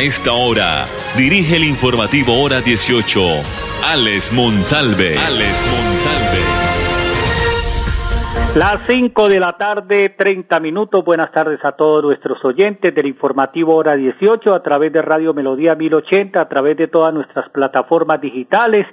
Esta hora, dirige el informativo Hora 18, Alex Monsalve. Alex Monsalve. Las 5 de la tarde, 30 minutos. Buenas tardes a todos nuestros oyentes del informativo Hora 18 a través de Radio Melodía 1080, a través de todas nuestras plataformas digitales.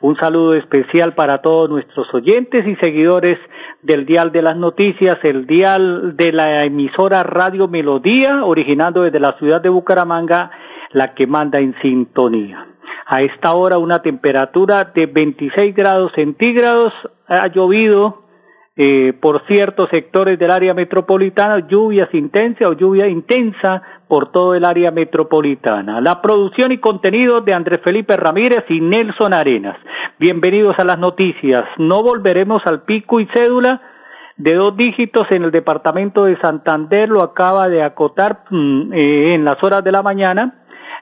Un saludo especial para todos nuestros oyentes y seguidores del Dial de las Noticias, el Dial de la emisora Radio Melodía, originando desde la ciudad de Bucaramanga, la que manda en sintonía. A esta hora una temperatura de 26 grados centígrados, ha llovido eh, por ciertos sectores del área metropolitana, lluvias intensas o lluvia intensa por todo el área metropolitana. La producción y contenido de Andrés Felipe Ramírez y Nelson Arenas. Bienvenidos a las noticias. No volveremos al pico y cédula de dos dígitos en el departamento de Santander, lo acaba de acotar mm, eh, en las horas de la mañana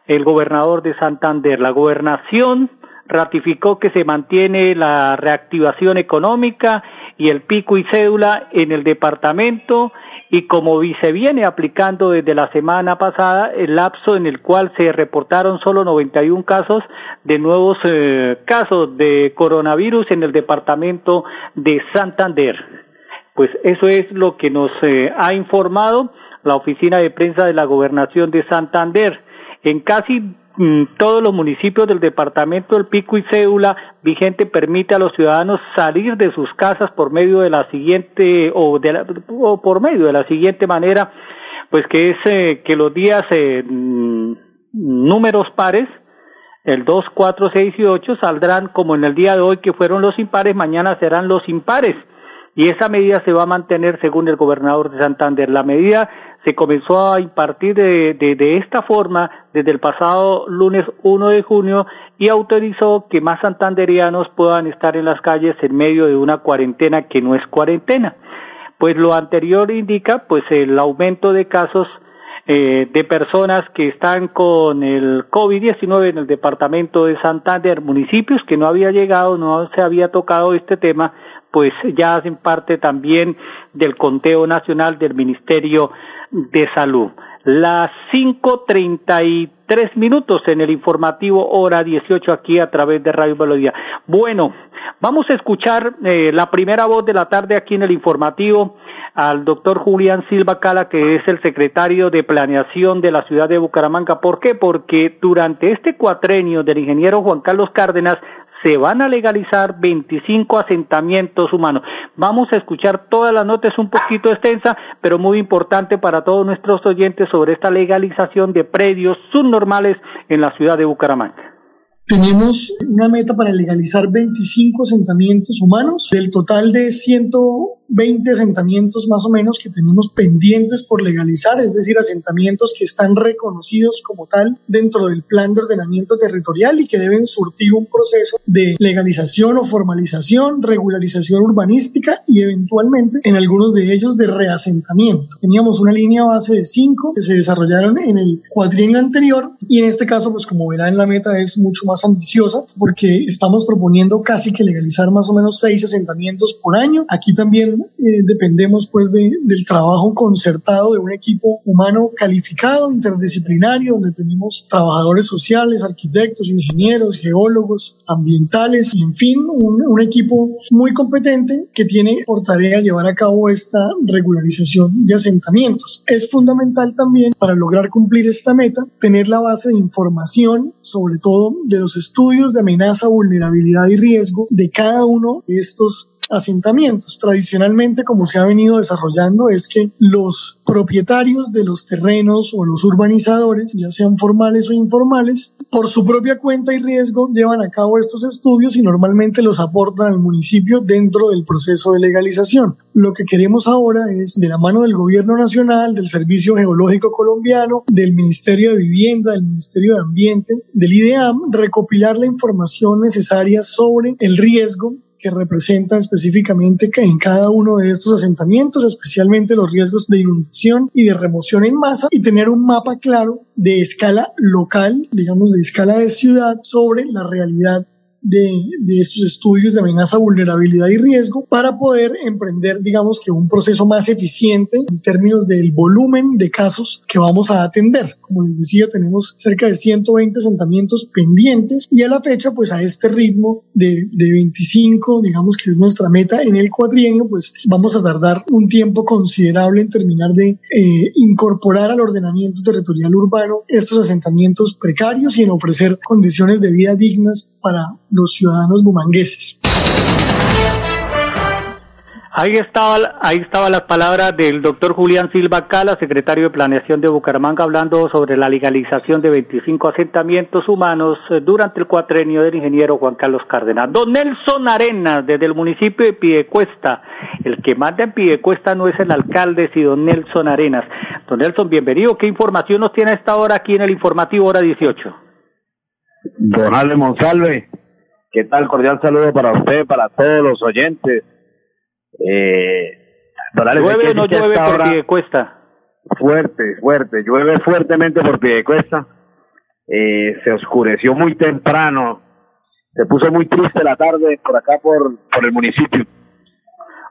el gobernador de Santander. La gobernación ratificó que se mantiene la reactivación económica y el pico y cédula en el departamento y como se viene aplicando desde la semana pasada, el lapso en el cual se reportaron solo 91 casos de nuevos eh, casos de coronavirus en el departamento de Santander. Pues eso es lo que nos eh, ha informado la oficina de prensa de la gobernación de Santander. En casi todos los municipios del departamento del Pico y Cédula vigente permite a los ciudadanos salir de sus casas por medio de la siguiente o, de o por medio de la siguiente manera, pues que es eh, que los días eh, mm, números pares el 2, 4, 6 y 8 saldrán como en el día de hoy que fueron los impares, mañana serán los impares. Y esa medida se va a mantener según el gobernador de Santander. La medida se comenzó a impartir de, esta forma desde el pasado lunes 1 de junio y autorizó que más santanderianos puedan estar en las calles en medio de una cuarentena que no es cuarentena. Pues lo anterior indica pues el aumento de casos eh, de personas que están con el COVID-19 en el departamento de Santander, municipios que no había llegado, no se había tocado este tema, pues ya hacen parte también del conteo nacional del Ministerio de Salud. Las cinco treinta y tres minutos en el informativo hora 18 aquí a través de Radio Melodía. Bueno, vamos a escuchar eh, la primera voz de la tarde aquí en el informativo al doctor Julián Silva Cala, que es el secretario de Planeación de la ciudad de Bucaramanga. ¿Por qué? Porque durante este cuatrenio del ingeniero Juan Carlos Cárdenas se van a legalizar 25 asentamientos humanos. Vamos a escuchar todas las notas un poquito extensa, pero muy importante para todos nuestros oyentes sobre esta legalización de predios subnormales en la ciudad de Bucaramanga. Tenemos una meta para legalizar 25 asentamientos humanos del total de 120 asentamientos más o menos que tenemos pendientes por legalizar, es decir, asentamientos que están reconocidos como tal dentro del plan de ordenamiento territorial y que deben surtir un proceso de legalización o formalización, regularización urbanística y eventualmente en algunos de ellos de reasentamiento. Teníamos una línea base de 5 que se desarrollaron en el cuadrienio anterior y en este caso, pues como verán, la meta es mucho más ambiciosa porque estamos proponiendo casi que legalizar más o menos seis asentamientos por año. Aquí también eh, dependemos pues de, del trabajo concertado de un equipo humano calificado, interdisciplinario, donde tenemos trabajadores sociales, arquitectos, ingenieros, geólogos, ambientales y en fin, un, un equipo muy competente que tiene por tarea llevar a cabo esta regularización de asentamientos. Es fundamental también para lograr cumplir esta meta tener la base de información, sobre todo de los estudios de amenaza, vulnerabilidad y riesgo de cada uno de estos asentamientos. Tradicionalmente, como se ha venido desarrollando, es que los propietarios de los terrenos o los urbanizadores, ya sean formales o informales, por su propia cuenta y riesgo llevan a cabo estos estudios y normalmente los aportan al municipio dentro del proceso de legalización. Lo que queremos ahora es, de la mano del Gobierno Nacional, del Servicio Geológico Colombiano, del Ministerio de Vivienda, del Ministerio de Ambiente, del IDEAM, recopilar la información necesaria sobre el riesgo que representan específicamente en cada uno de estos asentamientos, especialmente los riesgos de inundación y de remoción en masa, y tener un mapa claro de escala local, digamos de escala de ciudad, sobre la realidad de, de, estos estudios de amenaza, vulnerabilidad y riesgo para poder emprender, digamos que un proceso más eficiente en términos del volumen de casos que vamos a atender. Como les decía, tenemos cerca de 120 asentamientos pendientes y a la fecha, pues a este ritmo de, de 25, digamos que es nuestra meta en el cuatrienio, pues vamos a tardar un tiempo considerable en terminar de eh, incorporar al ordenamiento territorial urbano estos asentamientos precarios y en ofrecer condiciones de vida dignas para los ciudadanos bumangueses. Ahí estaba, ahí estaba las palabras del doctor Julián Silva Cala, secretario de Planeación de Bucaramanga, hablando sobre la legalización de 25 asentamientos humanos durante el cuatrenio del ingeniero Juan Carlos Cárdenas. Don Nelson Arenas, desde el municipio de Piedecuesta. El que manda en Piedecuesta no es el alcalde, sino don Nelson Arenas. Don Nelson, bienvenido. ¿Qué información nos tiene a esta hora aquí en el informativo hora 18? Don Ale Monsalve, ¿qué tal? Cordial saludo para usted, para todos los oyentes eh, ¿Llueve o no llueve por Piedecuesta? Fuerte, fuerte. Llueve fuertemente por Piedecuesta. Eh, se oscureció muy temprano. Se puso muy triste la tarde por acá, por, por el municipio.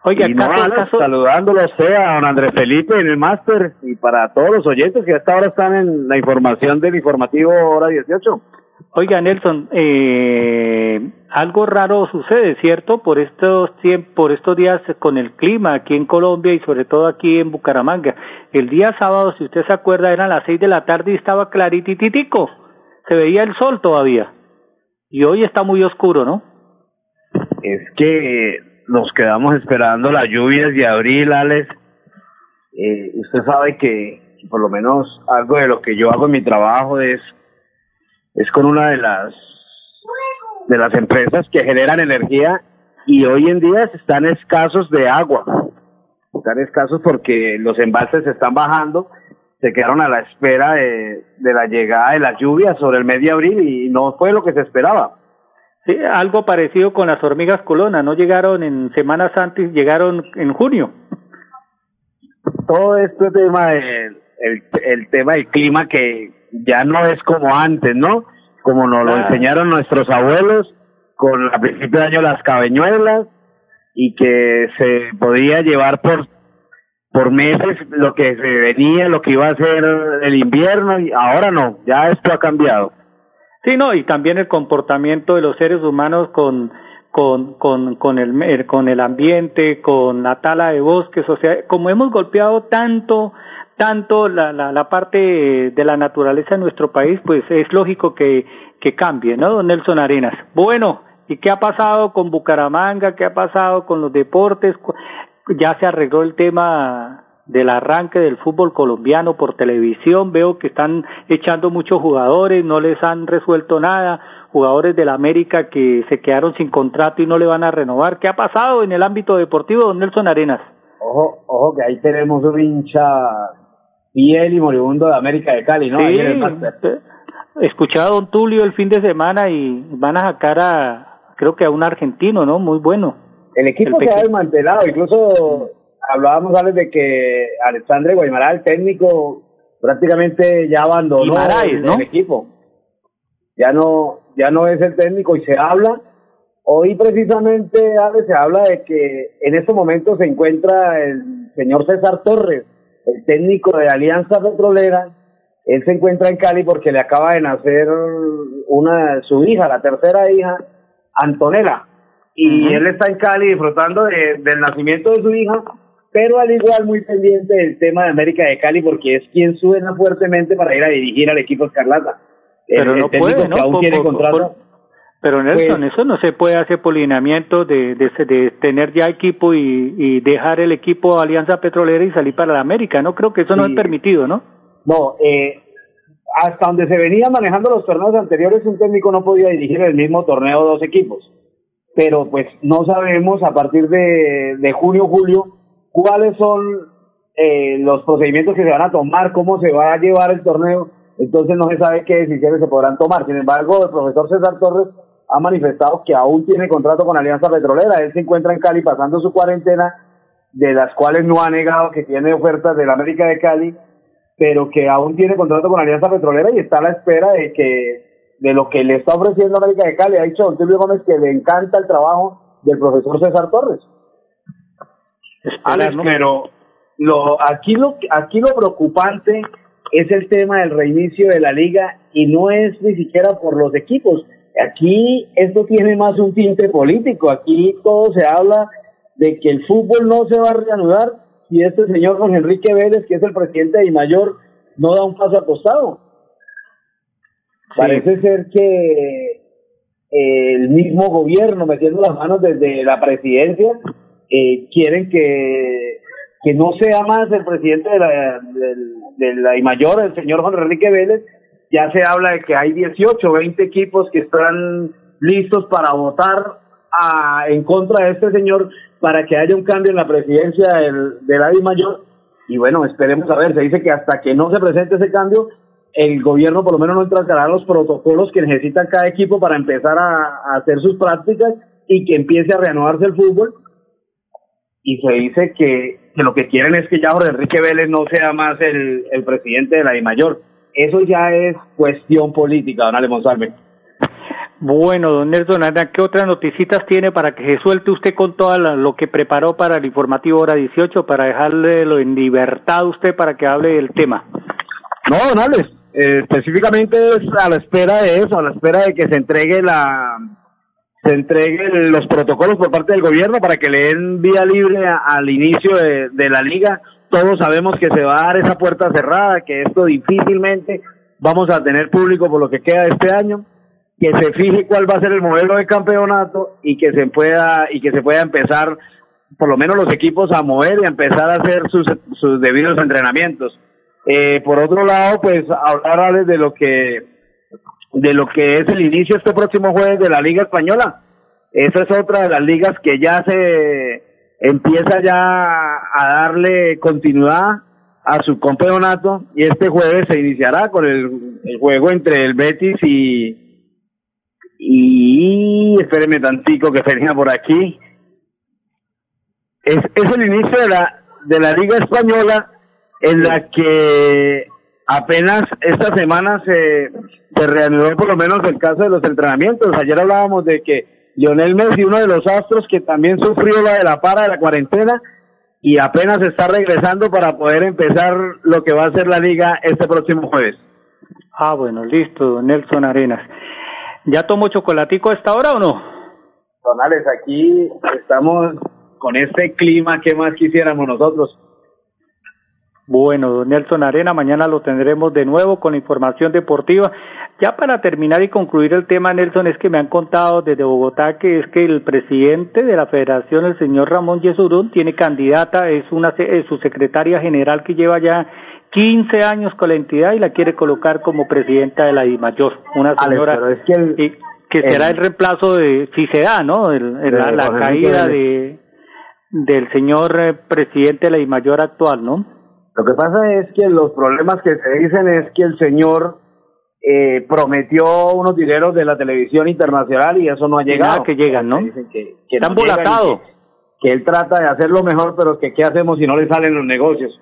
Oiga, y saludándolo a usted, a don Andrés Felipe en el máster y para todos los oyentes que hasta ahora están en la información del informativo hora 18. Oiga, Nelson, eh, algo raro sucede, ¿cierto? Por estos, por estos días con el clima aquí en Colombia y sobre todo aquí en Bucaramanga. El día sábado, si usted se acuerda, eran las seis de la tarde y estaba claritititico. Se veía el sol todavía. Y hoy está muy oscuro, ¿no? Es que nos quedamos esperando las lluvias de abril, Alex. Eh, usted sabe que por lo menos algo de lo que yo hago en mi trabajo es es con una de las de las empresas que generan energía y hoy en día están escasos de agua. Están escasos porque los embalses se están bajando, se quedaron a la espera de, de la llegada de las lluvias sobre el mes de abril y no fue lo que se esperaba. Sí, algo parecido con las hormigas colonas, no llegaron en semanas antes, llegaron en junio. Todo este tema del el, el tema del clima que ya no es como antes, ¿no? Como nos lo enseñaron nuestros abuelos, con a principio de año las cabeñuelas, y que se podía llevar por por meses lo que se venía, lo que iba a ser el invierno, y ahora no, ya esto ha cambiado. Sí, no, y también el comportamiento de los seres humanos con con, con, con, el, con el ambiente, con la tala de bosques, o sea, como hemos golpeado tanto tanto la, la, la parte de la naturaleza en nuestro país, pues es lógico que, que cambie, ¿no, don Nelson Arenas? Bueno, ¿y qué ha pasado con Bucaramanga? ¿Qué ha pasado con los deportes? Ya se arregló el tema del arranque del fútbol colombiano por televisión. Veo que están echando muchos jugadores, no les han resuelto nada. Jugadores de la América que se quedaron sin contrato y no le van a renovar. ¿Qué ha pasado en el ámbito deportivo, don Nelson Arenas? Ojo, ojo que ahí tenemos un hincha fiel y moribundo de América de Cali, ¿no? Sí, escuché a Don Tulio el fin de semana y van a sacar a, creo que a un argentino, ¿no? Muy bueno. El equipo se ha desmantelado, incluso hablábamos antes de que Alexandre Guaymara, el técnico, prácticamente ya abandonó el, equipo. Ya no, ya no es el técnico y se habla. Hoy precisamente se habla de que en estos momentos se encuentra el señor César Torres, el técnico de Alianza Petrolera, él se encuentra en Cali porque le acaba de nacer una su hija, la tercera hija, Antonella, y él está en Cali disfrutando de, del nacimiento de su hija, pero al igual muy pendiente del tema de América de Cali porque es quien suena fuertemente para ir a dirigir al equipo Escarlata. Pero no puede, ¿no? Pero Nelson, pues, eso no se puede hacer polineamiento de, de, de tener ya equipo y, y, dejar el equipo Alianza Petrolera y salir para la América. No creo que eso no es permitido, ¿no? No, eh, hasta donde se venía manejando los torneos anteriores, un técnico no podía dirigir el mismo torneo dos equipos. Pero pues no sabemos a partir de, de junio, julio, cuáles son eh, los procedimientos que se van a tomar, cómo se va a llevar el torneo. Entonces no se sabe qué decisiones se podrán tomar. Sin embargo, el profesor César Torres ha manifestado que aún tiene contrato con Alianza Petrolera. Él se encuentra en Cali pasando su cuarentena, de las cuales no ha negado que tiene ofertas de la América de Cali, pero que aún tiene contrato con Alianza Petrolera y está a la espera de que de lo que le está ofreciendo América de Cali. Ha dicho Don Silvio Gómez que le encanta el trabajo del profesor César Torres. Alex, pero lo, aquí, lo, aquí lo preocupante es el tema del reinicio de la liga y no es ni siquiera por los equipos, Aquí esto tiene más un tinte político, aquí todo se habla de que el fútbol no se va a reanudar si este señor Juan Enrique Vélez, que es el presidente de Mayor, no da un paso acostado. Parece ser que el mismo gobierno, metiendo las manos desde la presidencia, eh, quieren que, que no sea más el presidente de la, de, de la Mayor, el señor Juan Enrique Vélez, ya se habla de que hay 18, 20 equipos que están listos para votar a, en contra de este señor para que haya un cambio en la presidencia del, del ADI mayor. Y bueno, esperemos a ver, se dice que hasta que no se presente ese cambio, el gobierno por lo menos no entregará los protocolos que necesita cada equipo para empezar a, hacer sus prácticas y que empiece a reanudarse el fútbol. Y se dice que, que lo que quieren es que ya Jorge Enrique Vélez no sea más el, el presidente de la I mayor eso ya es cuestión política, don Ale Monsalve. Bueno, don Nelson, ¿qué otras noticitas tiene para que se suelte usted con todo lo que preparó para el informativo hora 18, para dejarle en libertad usted para que hable del tema? No, don Ale, eh, específicamente es a la espera de eso, a la espera de que se entregue la se entreguen los protocolos por parte del gobierno para que le den vía libre al inicio de la liga todos sabemos que se va a dar esa puerta cerrada, que esto difícilmente vamos a tener público por lo que queda este año, que se fije cuál va a ser el modelo de campeonato y que se pueda y que se pueda empezar por lo menos los equipos a mover y a empezar a hacer sus, sus debidos entrenamientos. Eh, por otro lado, pues hablarles de lo que de lo que es el inicio este próximo jueves de la Liga Española. Esa es otra de las ligas que ya se empieza ya a darle continuidad a su campeonato y este jueves se iniciará con el, juego entre el Betis y y espéreme tantico que venía por aquí. Es, es el inicio de la de la liga española en la que apenas esta semana se, se reanudó por lo menos el caso de los entrenamientos. Ayer hablábamos de que Lionel Messi, uno de los astros que también sufrió la de la para de la cuarentena y apenas está regresando para poder empezar lo que va a ser la liga este próximo jueves. Ah, bueno, listo, Nelson Arenas. ¿Ya tomó chocolatico a esta hora o no? Donales, aquí estamos con este clima, ¿qué más quisiéramos nosotros? Bueno, don Nelson Arena, mañana lo tendremos de nuevo con información deportiva. Ya para terminar y concluir el tema, Nelson, es que me han contado desde Bogotá que es que el presidente de la federación, el señor Ramón Yesurún, tiene candidata, es una es su secretaria general que lleva ya 15 años con la entidad y la quiere colocar como presidenta de la IMAYOR. Una señora que, será el reemplazo de, si se da, ¿no? la, caída de, del señor eh, presidente de la IMAYOR actual, ¿no? Lo que pasa es que los problemas que se dicen es que el señor eh, prometió unos dineros de la televisión internacional y eso no ha llegado. que llegan, ¿no? Dicen que, que Están volatados. Que, él trata de hacerlo mejor, pero que qué hacemos si no le salen los negocios.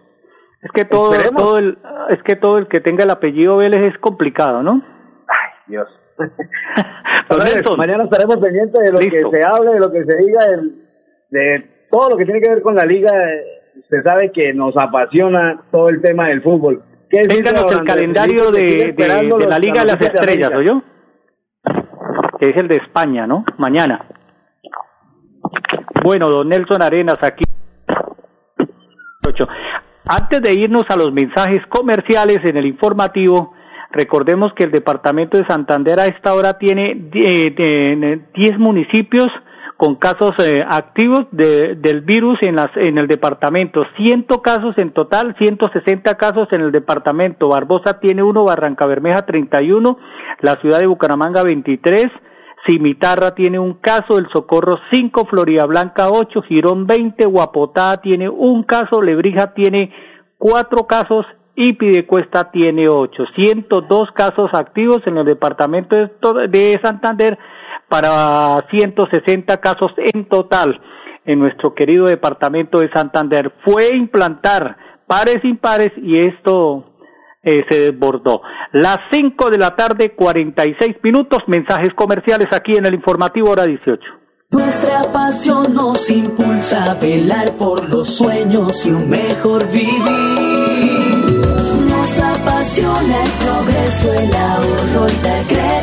Es que todo, todo el, es que todo el que tenga el apellido Vélez es complicado, ¿no? Ay, Dios. Entonces, mañana estaremos pendientes de lo que se hable, de lo que se diga, de, de todo lo que tiene que ver con la liga usted sabe que nos apasiona todo el tema del fútbol. Ténganos el calendario de, de, la Liga de las Estrellas, yo? Que es el de España, ¿no? Mañana. Bueno, don Nelson Arenas, aquí. Antes de irnos a los mensajes comerciales en el informativo, Recordemos que el departamento de Santander a esta hora tiene 10 municipios con casos eh, activos de, del virus en, las, en el departamento. 100 casos en total, 160 casos en el departamento. Barbosa tiene uno, Barranca Bermeja 31, la ciudad de Bucaramanga 23, Cimitarra tiene un caso, El Socorro 5, Florida Blanca 8, Girón 20, Guapotá tiene un caso, Lebrija tiene cuatro casos y Pidecuesta tiene ocho. 102 casos activos en el departamento de Santander para 160 casos en total en nuestro querido departamento de Santander. Fue implantar pares impares y esto eh, se desbordó. Las 5 de la tarde, 46 minutos, mensajes comerciales aquí en el informativo hora 18. Nuestra pasión nos impulsa a velar por los sueños y un mejor vivir. Nos apasiona el progreso, el ahorro y dar crédito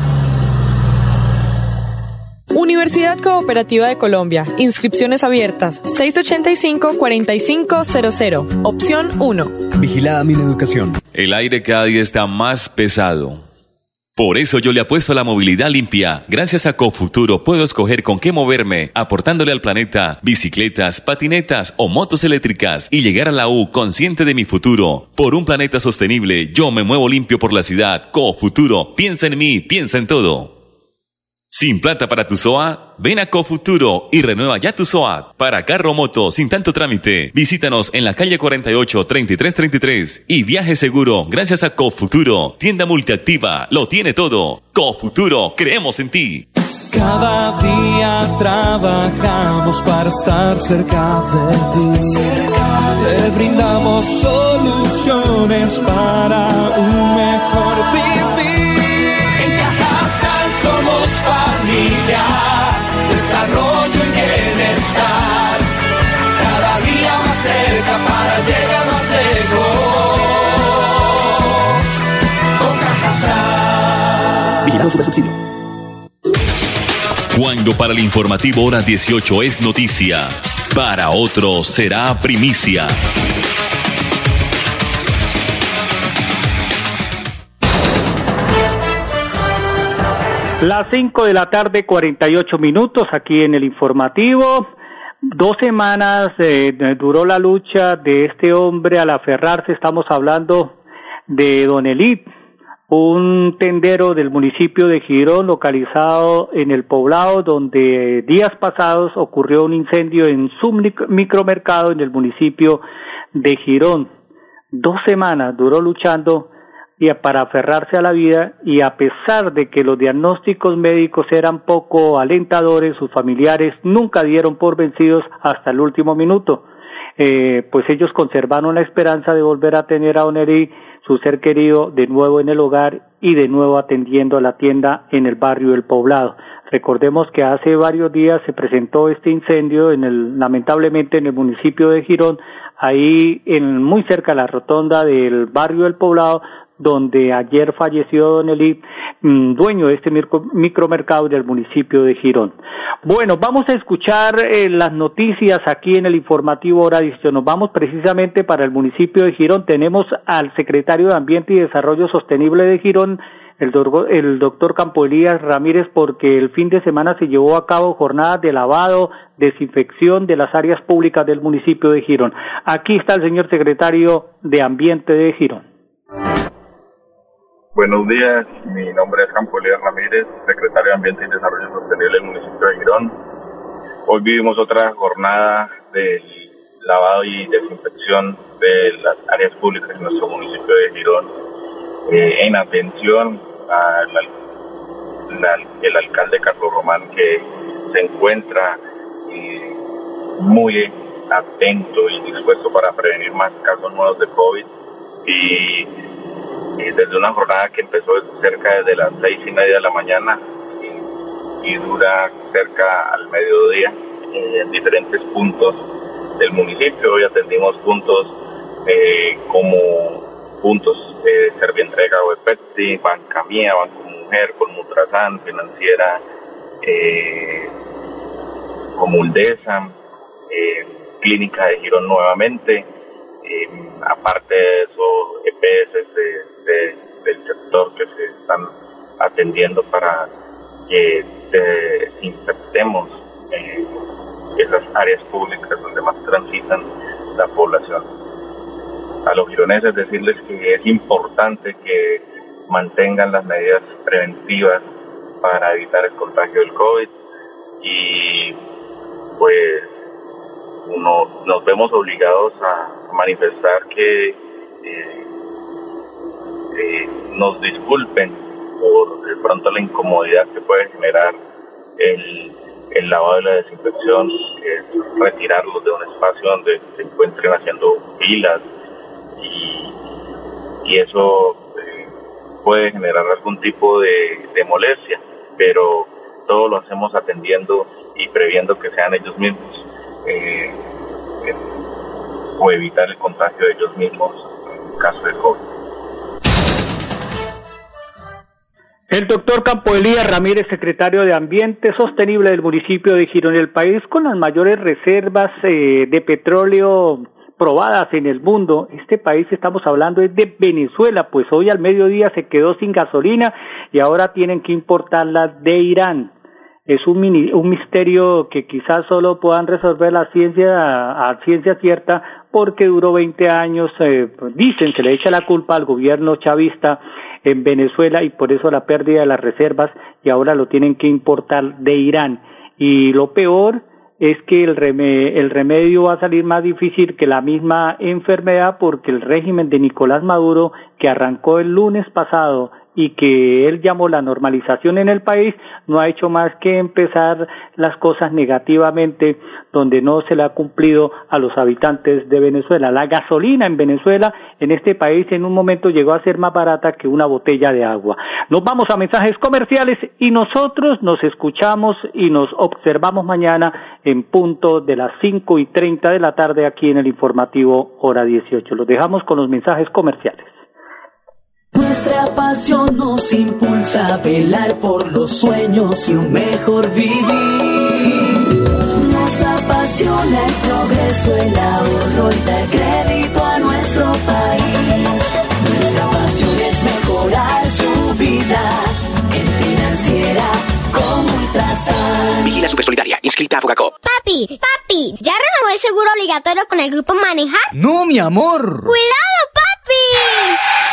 Universidad Cooperativa de Colombia. Inscripciones abiertas. 685-4500. Opción 1. Vigilada mi educación. El aire cada día está más pesado. Por eso yo le apuesto a la movilidad limpia. Gracias a Cofuturo puedo escoger con qué moverme, aportándole al planeta bicicletas, patinetas o motos eléctricas y llegar a la U consciente de mi futuro. Por un planeta sostenible, yo me muevo limpio por la ciudad. Cofuturo, piensa en mí, piensa en todo. Sin plata para tu SOA, ven a Cofuturo y renueva ya tu SOA. Para carro moto sin tanto trámite, visítanos en la calle 48 3333 y viaje seguro gracias a Cofuturo, tienda multiactiva, lo tiene todo. Cofuturo, creemos en ti. Cada día trabajamos para estar cerca de ti. Te brindamos soluciones para un mejor vivir. Familia, desarrollo y bienestar. Cada día más cerca para llegar más lejos. Con Cajasal. Vigilado Super Subsidio. Cuando para el informativo hora 18 es noticia, para otros será primicia. Las 5 de la tarde, 48 minutos aquí en el informativo. Dos semanas eh, duró la lucha de este hombre al aferrarse. Estamos hablando de Don Elip, un tendero del municipio de Girón, localizado en el poblado, donde días pasados ocurrió un incendio en su mic- micromercado en el municipio de Girón. Dos semanas duró luchando y para aferrarse a la vida y a pesar de que los diagnósticos médicos eran poco alentadores, sus familiares nunca dieron por vencidos hasta el último minuto. Eh, pues ellos conservaron la esperanza de volver a tener a Oneri, su ser querido, de nuevo en el hogar y de nuevo atendiendo a la tienda en el barrio del Poblado. Recordemos que hace varios días se presentó este incendio en el, lamentablemente en el municipio de Girón, ahí en, muy cerca de la rotonda del barrio del Poblado, donde ayer falleció Don Eli, mm, dueño de este micro- micromercado del municipio de Girón. Bueno, vamos a escuchar eh, las noticias aquí en el informativo Hora 18. Nos vamos precisamente para el municipio de Girón. Tenemos al secretario de Ambiente y Desarrollo Sostenible de Girón, el, el doctor Campo Elías Ramírez, porque el fin de semana se llevó a cabo jornadas de lavado, desinfección de las áreas públicas del municipio de Girón. Aquí está el señor secretario de Ambiente de Girón. Buenos días, mi nombre es Campo Elías Ramírez, secretario de Ambiente y Desarrollo Sostenible del municipio de Girón. Hoy vivimos otra jornada de lavado y desinfección de las áreas públicas en nuestro municipio de Girón, eh, en atención al- el alcalde Carlos Román que se encuentra eh, muy atento y dispuesto para prevenir más casos nuevos de COVID y, desde una jornada que empezó cerca de las seis y media de la mañana y, dura cerca al mediodía en diferentes puntos del municipio. Hoy atendimos puntos eh, como puntos de Servientrega o Epeti, Banca Mía, Banco Mujer, Colmutrasan, Financiera, eh, Comuldesa, eh, Clínica de Girón nuevamente, eh, aparte de eso, EPS del sector que se están atendiendo para que desinfectemos eh, esas áreas públicas donde más transitan la población. A los gironeses decirles que es importante que mantengan las medidas preventivas para evitar el contagio del COVID y pues uno, nos vemos obligados a manifestar que eh, nos disculpen por de pronto la incomodidad que puede generar el, lavado y la desinfección, es retirarlos de un espacio donde se encuentren haciendo filas y, eso eh, puede generar algún tipo de, de molestia, pero todo lo hacemos atendiendo y previendo que sean ellos mismos eh, o evitar el contagio de ellos mismos en caso de COVID. El doctor Campo Elías Ramírez, secretario de Ambiente Sostenible del municipio de Girón, el país con las mayores reservas eh, de petróleo probadas en el mundo. Este país estamos hablando es de Venezuela, pues hoy al mediodía se quedó sin gasolina y ahora tienen que importarla de Irán es un, un misterio que quizás solo puedan resolver la ciencia a, ciencia cierta porque duró 20 años, eh, dicen, se le echa la culpa al gobierno chavista en Venezuela y por eso la pérdida de las reservas y ahora lo tienen que importar de Irán. Y lo peor es que el, el remedio va a salir más difícil que la misma enfermedad porque el régimen de Nicolás Maduro que arrancó el lunes pasado y que él llamó la normalización en el país, no ha hecho más que empezar las cosas negativamente donde no se le ha cumplido a los habitantes de Venezuela. La gasolina en Venezuela, en este país, en un momento llegó a ser más barata que una botella de agua. Nos vamos a mensajes comerciales y nosotros nos escuchamos y nos observamos mañana en punto de las cinco y treinta de la tarde aquí en el informativo hora 18. Los dejamos con los mensajes comerciales. Nuestra pasión nos impulsa a velar por los sueños y un mejor vivir. Nos apasiona el progreso, el ahorro y dar crédito a nuestro país. Nuestra pasión es mejorar su vida en financiera como Ultrasan. Vigila Supersolidaria, inscrita a Fogacop. Papi, papi, ¿ya renovó el seguro obligatorio con el grupo Manejar? No, mi amor. ¡Cuidado, papi!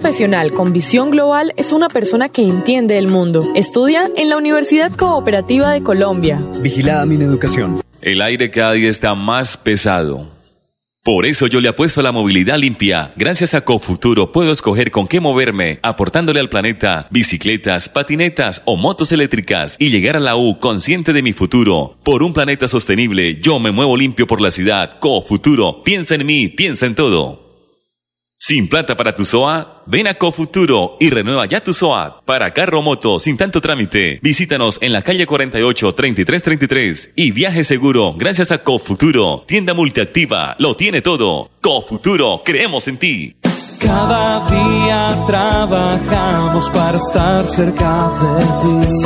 profesional con visión global es una persona que entiende el mundo. Estudia en la Universidad Cooperativa de Colombia. Vigilada mi educación. El aire cada día está más pesado. Por eso yo le apuesto a la movilidad limpia. Gracias a Cofuturo puedo escoger con qué moverme, aportándole al planeta bicicletas, patinetas o motos eléctricas y llegar a la U consciente de mi futuro. Por un planeta sostenible, yo me muevo limpio por la ciudad. Cofuturo, piensa en mí, piensa en todo. Sin plata para tu SOA, ven a Cofuturo y renueva ya tu SOA. Para carro moto sin tanto trámite, visítanos en la calle 48 3333 y viaje seguro gracias a Cofuturo, tienda multiactiva, lo tiene todo. Cofuturo, creemos en ti. Cada día trabajamos para estar cerca de ti.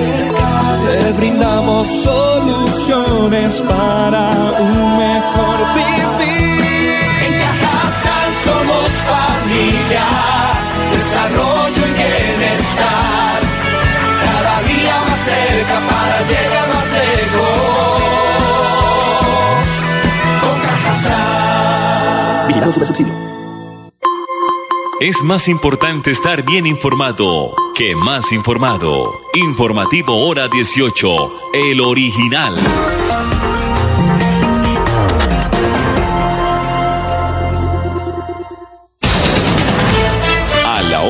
Te brindamos soluciones para un mejor vivir. Somos familia, desarrollo y bienestar. Cada día más cerca para llegar más lejos. Con Cajasal. Vigilado Super Subsidio. Es más importante estar bien informado que más informado. Informativo Hora 18, el original.